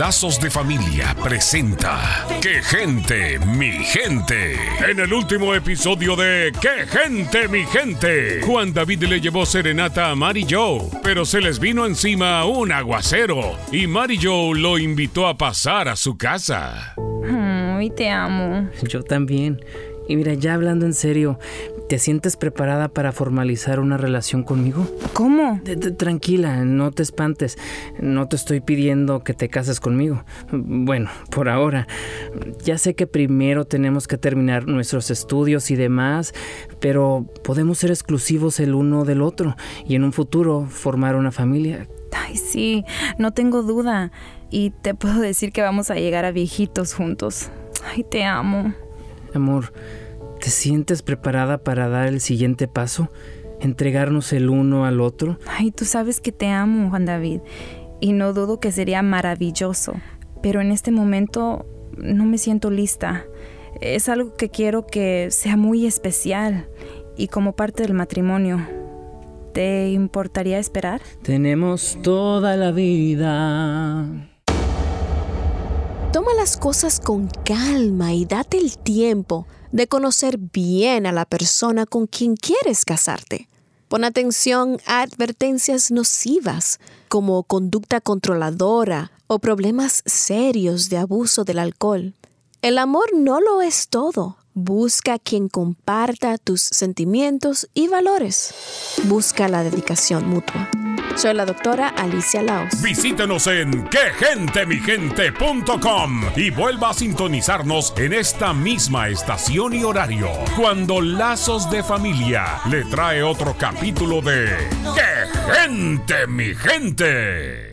Lazos de Familia presenta ¡Qué gente, mi gente! En el último episodio de ¡Qué gente, mi gente! Juan David le llevó serenata a Mary Joe, pero se les vino encima un aguacero y Mary Joe lo invitó a pasar a su casa. Ay, te amo. Yo también. Y mira, ya hablando en serio, ¿te sientes preparada para formalizar una relación conmigo? ¿Cómo? T- t- Tranquila, no te espantes. No te estoy pidiendo que te cases conmigo. Bueno, por ahora. Ya sé que primero tenemos que terminar nuestros estudios y demás, pero podemos ser exclusivos el uno del otro y en un futuro formar una familia. Ay, sí, no tengo duda. Y te puedo decir que vamos a llegar a viejitos juntos. Ay, te amo. Amor, ¿te sientes preparada para dar el siguiente paso? ¿Entregarnos el uno al otro? Ay, tú sabes que te amo, Juan David. Y no dudo que sería maravilloso. Pero en este momento no me siento lista. Es algo que quiero que sea muy especial y como parte del matrimonio. ¿Te importaría esperar? Tenemos toda la vida. Toma las cosas con calma y date el tiempo de conocer bien a la persona con quien quieres casarte. Pon atención a advertencias nocivas como conducta controladora o problemas serios de abuso del alcohol. El amor no lo es todo. Busca quien comparta tus sentimientos y valores. Busca la dedicación mutua. Soy la doctora Alicia Laos. Visítenos en quegentemigente.com y vuelva a sintonizarnos en esta misma estación y horario cuando Lazos de Familia le trae otro capítulo de ¡Qué gente, mi gente!